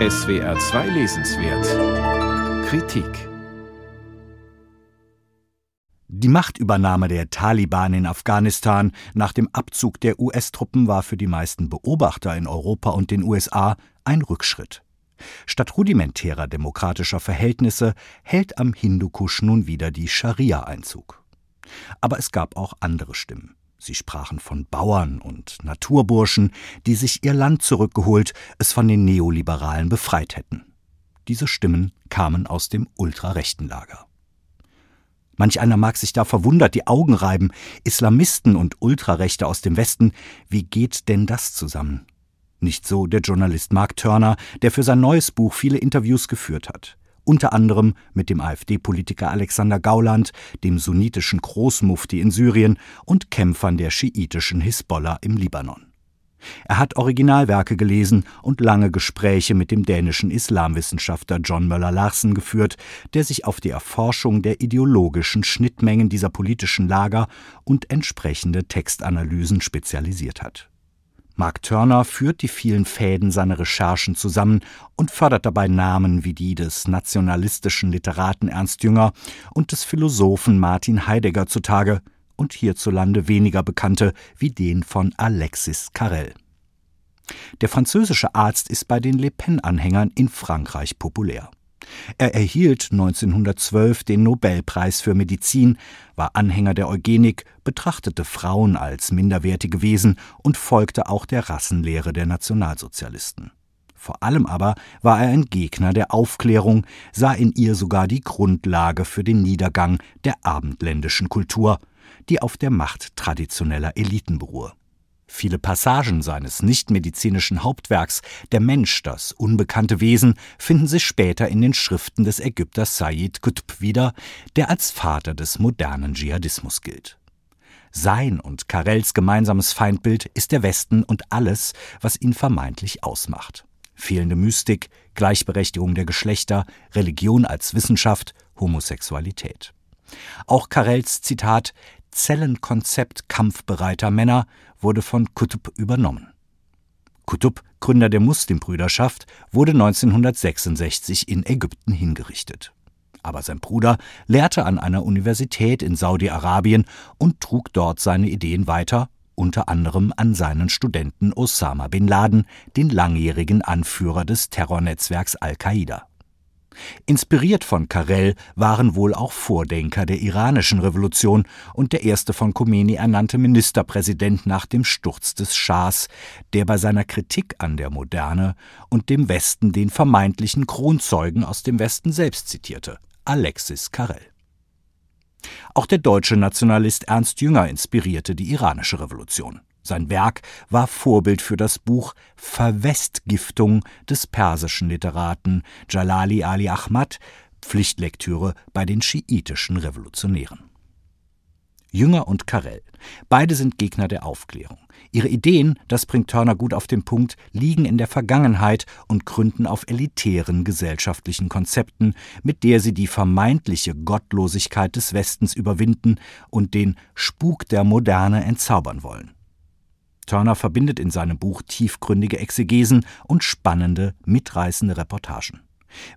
SWR 2 Lesenswert Kritik Die Machtübernahme der Taliban in Afghanistan nach dem Abzug der US-Truppen war für die meisten Beobachter in Europa und den USA ein Rückschritt. Statt rudimentärer demokratischer Verhältnisse hält am Hindukusch nun wieder die Scharia Einzug. Aber es gab auch andere Stimmen. Sie sprachen von Bauern und Naturburschen, die sich ihr Land zurückgeholt, es von den Neoliberalen befreit hätten. Diese Stimmen kamen aus dem ultrarechten Lager. Manch einer mag sich da verwundert die Augen reiben. Islamisten und Ultrarechte aus dem Westen, wie geht denn das zusammen? Nicht so der Journalist Mark Turner, der für sein neues Buch viele Interviews geführt hat unter anderem mit dem AfD-Politiker Alexander Gauland, dem sunnitischen Großmufti in Syrien und Kämpfern der schiitischen Hisbollah im Libanon. Er hat Originalwerke gelesen und lange Gespräche mit dem dänischen Islamwissenschaftler John Möller-Larsen geführt, der sich auf die Erforschung der ideologischen Schnittmengen dieser politischen Lager und entsprechende Textanalysen spezialisiert hat. Mark Turner führt die vielen Fäden seiner Recherchen zusammen und fördert dabei Namen wie die des nationalistischen Literaten Ernst Jünger und des Philosophen Martin Heidegger zutage und hierzulande weniger bekannte wie den von Alexis Carrel. Der französische Arzt ist bei den Le Pen-Anhängern in Frankreich populär. Er erhielt 1912 den Nobelpreis für Medizin, war Anhänger der Eugenik, betrachtete Frauen als minderwertige Wesen und folgte auch der Rassenlehre der Nationalsozialisten. Vor allem aber war er ein Gegner der Aufklärung, sah in ihr sogar die Grundlage für den Niedergang der abendländischen Kultur, die auf der Macht traditioneller Eliten beruhe. Viele Passagen seines nichtmedizinischen Hauptwerks Der Mensch, das unbekannte Wesen, finden sich später in den Schriften des Ägypters Sayyid Qutb wieder, der als Vater des modernen Dschihadismus gilt. Sein und Karels gemeinsames Feindbild ist der Westen und alles, was ihn vermeintlich ausmacht. Fehlende Mystik, Gleichberechtigung der Geschlechter, Religion als Wissenschaft, Homosexualität. Auch Karels Zitat Zellenkonzept kampfbereiter Männer wurde von Kutub übernommen. Kutub, Gründer der Muslimbrüderschaft, wurde 1966 in Ägypten hingerichtet. Aber sein Bruder lehrte an einer Universität in Saudi-Arabien und trug dort seine Ideen weiter, unter anderem an seinen Studenten Osama bin Laden, den langjährigen Anführer des Terrornetzwerks Al-Qaida. Inspiriert von Karel waren wohl auch Vordenker der iranischen Revolution und der erste von Khomeini ernannte Ministerpräsident nach dem Sturz des Schahs, der bei seiner Kritik an der Moderne und dem Westen den vermeintlichen Kronzeugen aus dem Westen selbst zitierte, Alexis Karel. Auch der deutsche Nationalist Ernst Jünger inspirierte die iranische Revolution. Sein Werk war Vorbild für das Buch Verwestgiftung des persischen Literaten Jalali Ali Ahmad, Pflichtlektüre bei den schiitischen Revolutionären. Jünger und Karel. Beide sind Gegner der Aufklärung. Ihre Ideen, das bringt Turner gut auf den Punkt, liegen in der Vergangenheit und gründen auf elitären gesellschaftlichen Konzepten, mit der sie die vermeintliche Gottlosigkeit des Westens überwinden und den Spuk der Moderne entzaubern wollen. Turner verbindet in seinem Buch tiefgründige Exegesen und spannende, mitreißende Reportagen.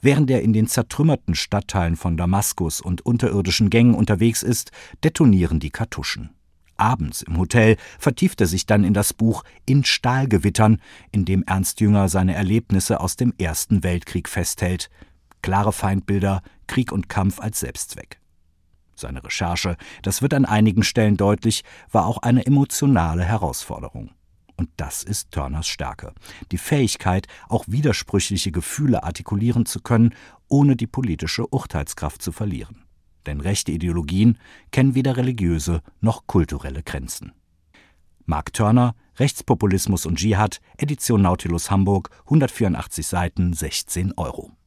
Während er in den zertrümmerten Stadtteilen von Damaskus und unterirdischen Gängen unterwegs ist, detonieren die Kartuschen. Abends im Hotel vertieft er sich dann in das Buch In Stahlgewittern, in dem Ernst Jünger seine Erlebnisse aus dem Ersten Weltkrieg festhält. Klare Feindbilder, Krieg und Kampf als Selbstzweck. Seine Recherche, das wird an einigen Stellen deutlich, war auch eine emotionale Herausforderung. Und das ist Turners Stärke. Die Fähigkeit, auch widersprüchliche Gefühle artikulieren zu können, ohne die politische Urteilskraft zu verlieren. Denn rechte Ideologien kennen weder religiöse noch kulturelle Grenzen. Mark Turner, Rechtspopulismus und Dschihad, Edition Nautilus Hamburg, 184 Seiten, 16 Euro.